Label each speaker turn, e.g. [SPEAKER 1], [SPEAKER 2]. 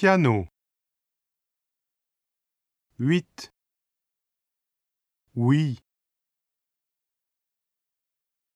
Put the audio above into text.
[SPEAKER 1] piano. Huit. Oui.